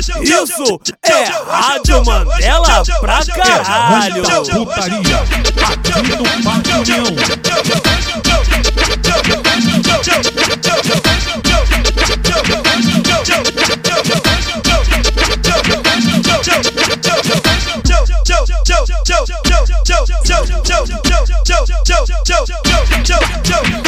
Isso é Rádio Mandela pra caralho. Putaria, aqui no Parque União. Ô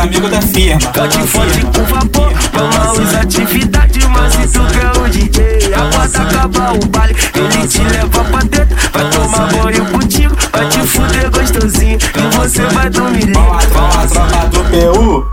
amigos da firma. Cante forte com vapor, vamos atividade, mas se tu quer o DJ, aguarda acabar o baile, ele te leva pra dentro, vai tomar banho contigo, vai te fuder gostosinho, e você vai dormir.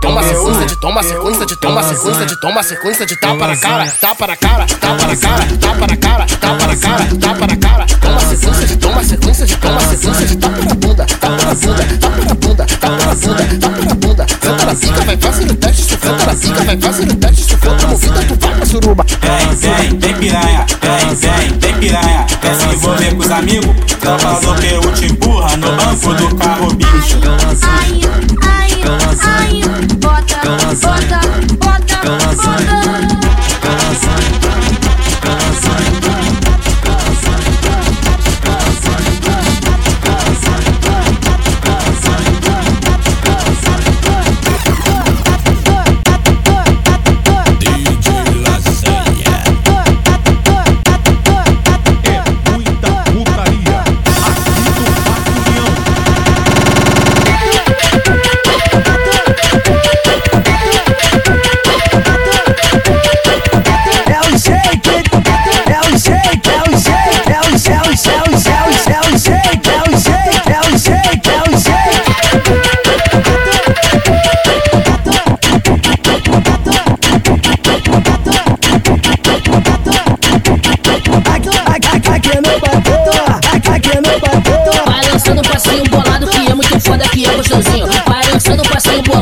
Toma sequência de toma sequência de toma sequência de toma sequência de tapa na cara, tapa na cara, tapa na cara, tapa na cara, tapa na cara, tapa na cara. Toma sequência de toma sequência de toma sequência de tapa na bunda, tapa na bunda, tapa na bunda, tapa na bunda, tapa na bunda. Senta na pica, vai fazer o teste, senta na pica, vai fazer o teste, se for promovida tu vai pra suruba. Vem, vem, vem piranha, vem, vem, vem piranha. Quer se envolver com os amigos? Tropa do PU te empurra no banco do carro, bicho. gostosinho, parecendo passarinho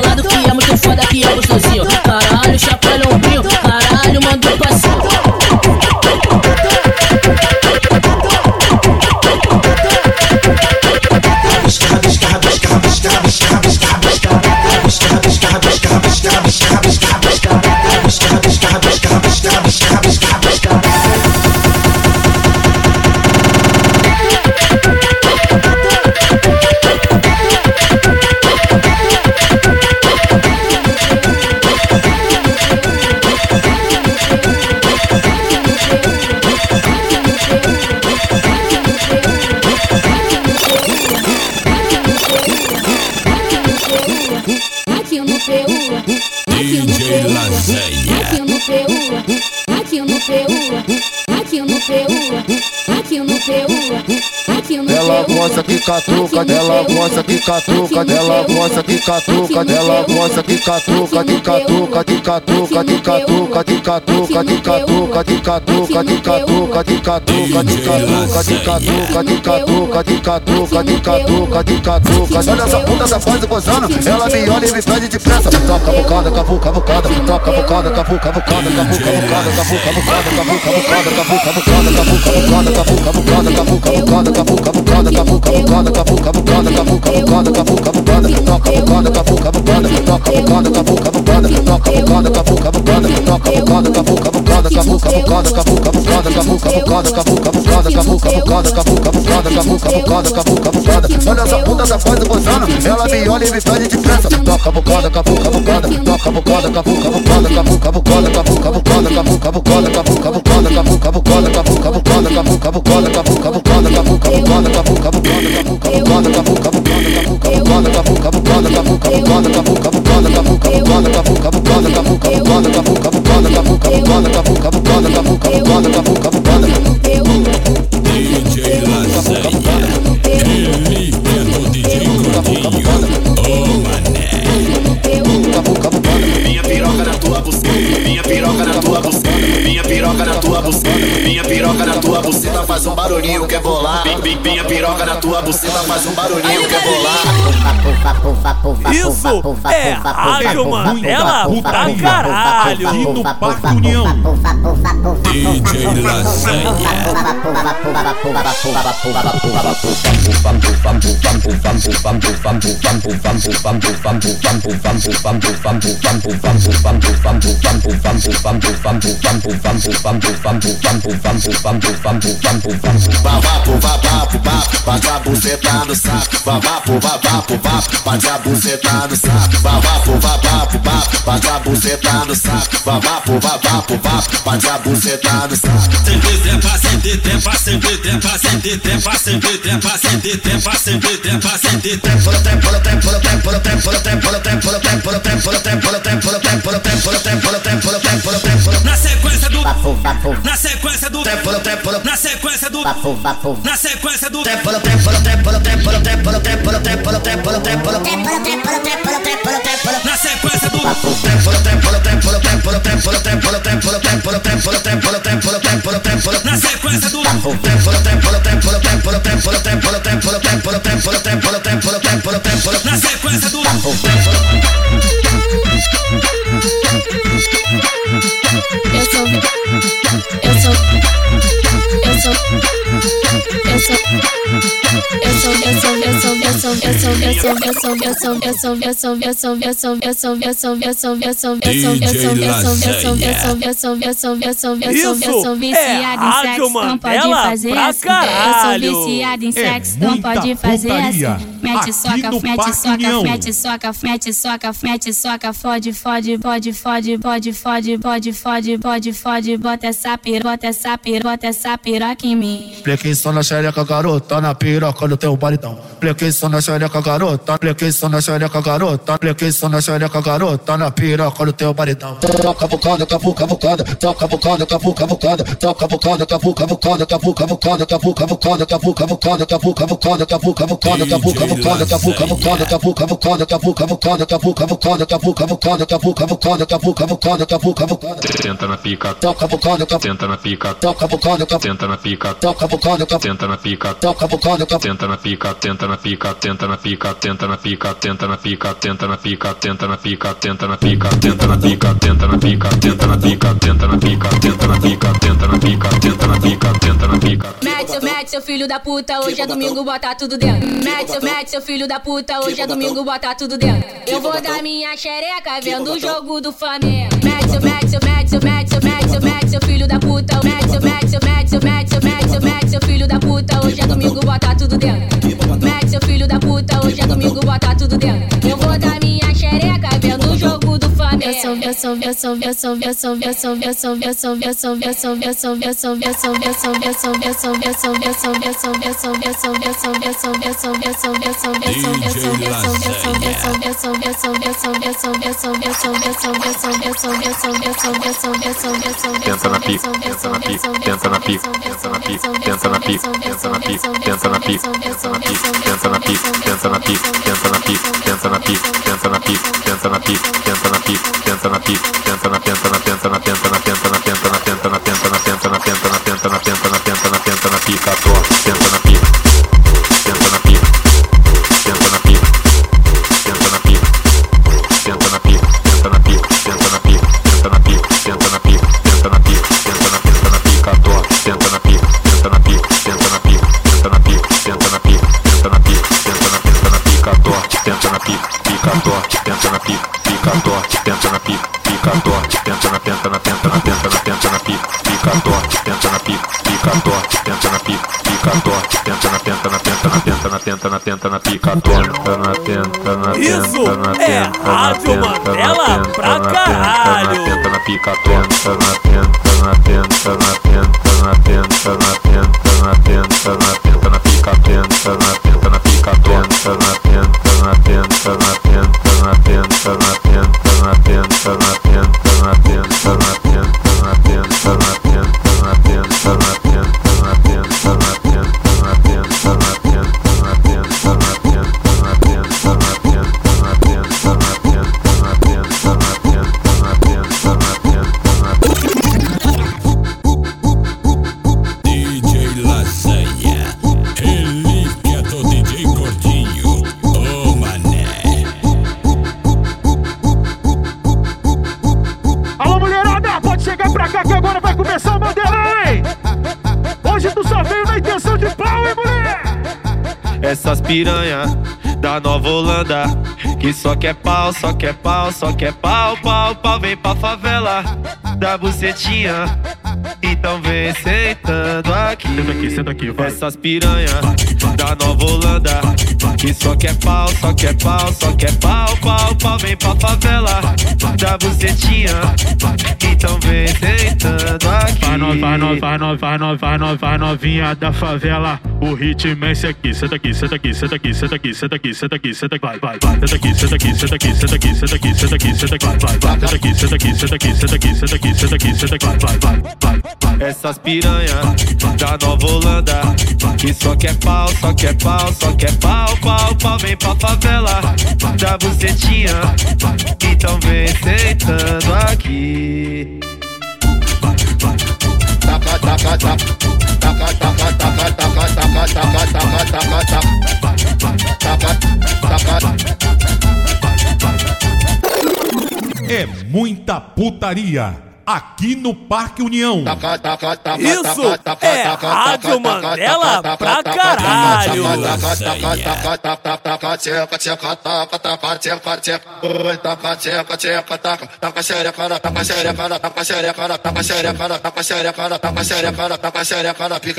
que catuca, ela gosta que catuca, ela gosta que catuca, ela gosta que catuca, de catuca, de catuca, de catuca, de catuca, de catuca, de catuca, de catuca, de catuca, de catuca, de catuca, de catuca, de catuca, de catuca, de catuca. Olha essa puta da fase gozando, ela me olha e me pede depressa. Toca bocada, cavuca, bocada, toca bocada, cavuca, bocada, cavuca, bocada, cavuca, bocada, cavuca, bocada, cavuca, bocada, cavuca, bocada, cavuca, bocada, cavuca, bocada, cavuca, bocada, cavuca, bocada, cavuca, bocada, bucada, com a boca bucada, com a boca bucada, com a boca bucada, que toca bucada, com a boca bucada, que toca bucada, que toca bucada, com a boca bucada, que toca bucada, com a cavuca, bocada, cavuca, bocada, cavuca, bocada, cavuca, bocada, cavuca, bocada, cavuca, bocada, cavuca, bocada, cavuca, bocada. Olha essa puta da fase gozando, ela me olha e me pede depressa. Toca bocada, cavuca, bocada, toca bocada, cavuca, bocada, cavuca, bocada, cavuca, bocada, cavuca, bocada, cavuca, bocada, cavuca, bocada, cavuca, bucona, cavuca, bucona, cavuca, bucona, cavuca, bucona, cavuca, bucona, cavuca, bucona, cavuca, bucona, faz um barulhinho que é bolar. A piroca na tua buceta faz um barulhinho que é bolar. Isso é Rádio Mandela pra caralho. Aqui no Parque União. DJ Lasanha. Babapo, babapo, bapo, bate a buceta no saco. Babapo, babapo, bapo, bate a buceta no saco. Babapo, babapo, bapo, bate a buceta no saco. Babapo, babapo, bapo, bate a buceta no saco. Sempre trepa, sempre trepa, sempre trepa, sempre trepa, sempre trepa, sempre trepa, sempre trepa, sempre trepa. Polo tempo, polo tempo, polo tempo, polo tempo, polo tempo, polo tempo, polo tempo, polo tempo, polo tempo, polo tempo, polo tempo, polo tempo, polo tempo, polo tempo, polo tempo, polo tempo, polo tempo. Na sequência do Na sequência do tempo, polo Na sequência do Na sequência do tempo, polo tempo, polo tempo, polo tempo, polo tempo, polo tempo, polo tempo, polo tempo, polo tempo, polo tempo, polo tempo, polo tempo, polo tempo, polo tempo, polo tempo. Na sequência do Eu sou, eu sou, eu sou, eu sou, eu sou, eu sou, eu sou, eu sou, eu sou, eu sou, eu sou, eu sou, Plequei só na xereca, garota, na piroca do teu baridão. Plequei só na na xereca, garota. Flequeção na xereca, garota. Flequeção na xereca, garota. Na piroca do teu maridão. Toca bocada, capu, cavucada. Toca bocada, capu, cavucada. Toca bocada, capu, cavucada. Capu, cavucada, capu, cavucada. Capu, cavucada, capu, cavucada. Capu, cavucada, capu, cavucada. Capu, cavucada, capu, cavucada. Capu, cavucada, capu, cavucada. Capu, cavucada, capu, cavucada. Capu, cavucada, capu, cavucada. Tenta na pica. Toca bocada, capu. Tenta na pica. Toca bocada, capu. Tenta na pica. Toca bocada, capu. Tenta na pica. Toca bocada, capu. Tenta na pica. Tenta na pica tenta na pica, tenta na pica, tenta na pica, tenta na pica, tenta na pica, tenta na pica, tenta na pica, tenta na pica, tenta na pica, tenta na pica, tenta na pica, tenta na pica, tenta na pica, tenta na pica. Mete, mete, seu filho da puta, hoje é domingo, bota tudo dentro. Mete, mete, seu filho da puta, hoje é domingo, bota tudo dentro. Eu vou dar minha xereca vendo o jogo do Flamengo. Mete, mete, mete, mete, mete, mete, seu filho da puta. Mete, mete, mete, mete, mete, mete, seu filho da puta, hoje é domingo, bota tudo dentro. Puta, hoje é domingo, bota tudo dentro. Eu vou dar Tenta na pica, tenta na pica, tenta na pica, tenta na pica, tenta na pica, tenta na pica, tenta na pica, tenta na pica, tenta na pica, tenta na pica, tenta na pica, tenta na pica, tenta na pica, tenta na pica, tenta na pica, tenta na pica, piensa, piensa, piensa, piensa, piensa, piensa, piensa tenta na tenta na tenta na pica, tenta na tenta na tenta na é tenta na tenta na tenta na tenta na pica, tenta na tenta na tenta na tenta na tenta na tenta na tenta na tenta na pica, tenta na tenta na pica, tenta na tenta na tenta na tenta na tenta na tenta na tenta na tenta na tenta na tenta na agora vai começar o hein? Hoje tu só veio na intenção de pau, hein, mulher? Essas piranha da Nova Holanda Que só quer pau, só quer pau, só quer pau, pau, pau Vem pra favela da bucetinha então vem sentando aqui. Senta aqui, senta aqui, vai. Essas piranha da Nova Holanda. Que só quer pau, só quer pau, só quer pau, pau, pau. Vem pra favela da bucetinha. Então vem sentando aqui Nós, vai nós, vai vai novinha da favela. O ritmo é esse aqui. Senta aqui, senta aqui, senta aqui, senta aqui, senta aqui, senta aqui, senta aqui, vai, vai. Senta aqui, senta aqui, senta aqui, senta aqui, senta aqui, senta aqui, senta aqui, vai, vai. Senta aqui, senta aqui, senta aqui, senta aqui, senta aqui, senta aqui, senta aqui, vai, vai, vai, vai. Essas piranha da Nova Holanda Que só quer pau, só quer pau, só quer pau, pau, pau Vem pra favela da bucetinha Então vem sentando aqui É muita putaria aqui no Parque União. Isso é Rádio Mandela pra caralho.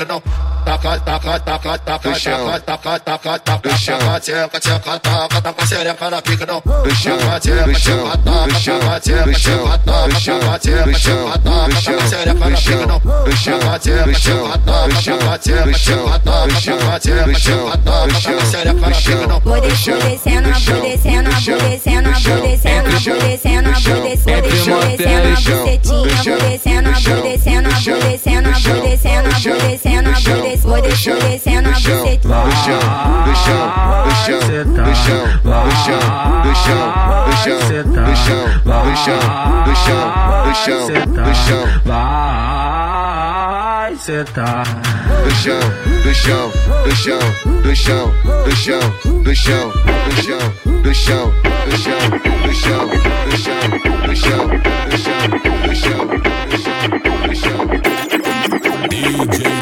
Não. Taca, taca, taca, taca, taca, taca, taca, taca, taca, tcheca, tcheca, taca, taca, xereca, pica não. Taca, tcheca, tcheca, taca, taca, tcheca, tcheca, taca, taca, tcheca, tcheca, taca, taca, xereca, pica não. Taca, tcheca, tcheca, taca, taca, tcheca, tcheca, taca, taca, tcheca, tcheca, taca, taca, xereca, pica não. Vou descendo, vou descendo, vou descendo, vou descendo, vou descendo, vou descendo, vou descendo, vou descendo, bucetinha, vou descendo, vou descendo, vou descendo, vou descendo, vou descendo, vou descendo, vou descendo, bucetinha. do chão, do chão, do chão, do chão, do chão, do chão, do chão, do chão, do chão, do chão, do chão, do chão, Vai sentar. do chão, do chão, do chão, do chão, do chão, do chão, do chão, do chão, do chão, do chão, do chão, do chão, do chão, do chão, do chão, do chão. DJ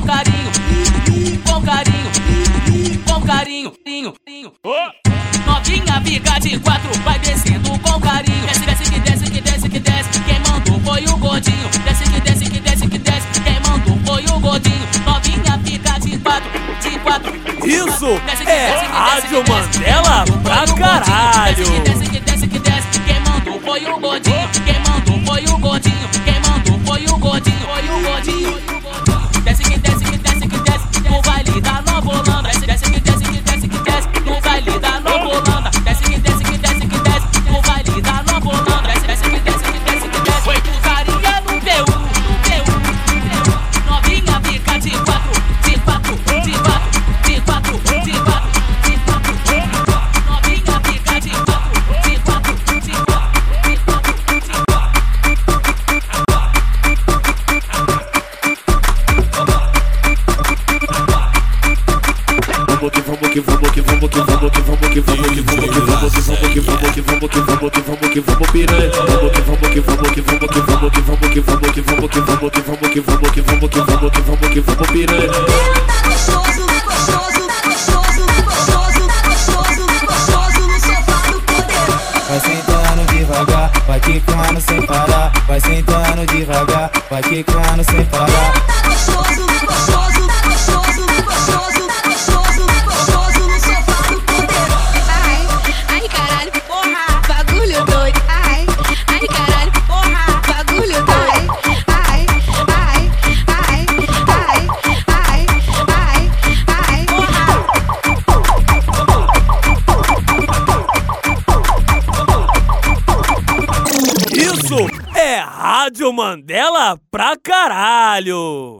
com carinho, com carinho, com carinho, carinho, carinho. Novinha fica de quatro, vai descendo com carinho. Desce, desce, que desce, que desce, que desce. Quem mandou foi o gordinho. Desce, que desce, que desce, que desce. Quem mandou foi o gordinho. Novinha fica de quatro, de quatro. Isso é Rádio Mandela pra caralho. Desce, que desce, que desce, que desce. Quem mandou foi o gordinho. Quem mandou foi o gordinho. Quem mandou foi o gordinho. Foi o gordinho. Que vamos que vamos que vamos que vamos que vamos que vamos que vamos que vamos que vamos piranha vamos que vamos que vamos que vamos que vamos que vamos que vamos que vamos que vamos que vamos que vamos que vamos que vamos que vamos que vamos piranha Gostoso, gostoso, gostoso, gostoso, gostoso, gostoso no sofá do poder. Vai sentando devagar, vai quicando sem parar. Vai sentando devagar, vai quicando sem parar. Gostoso, gostoso, Mandela pra caralho.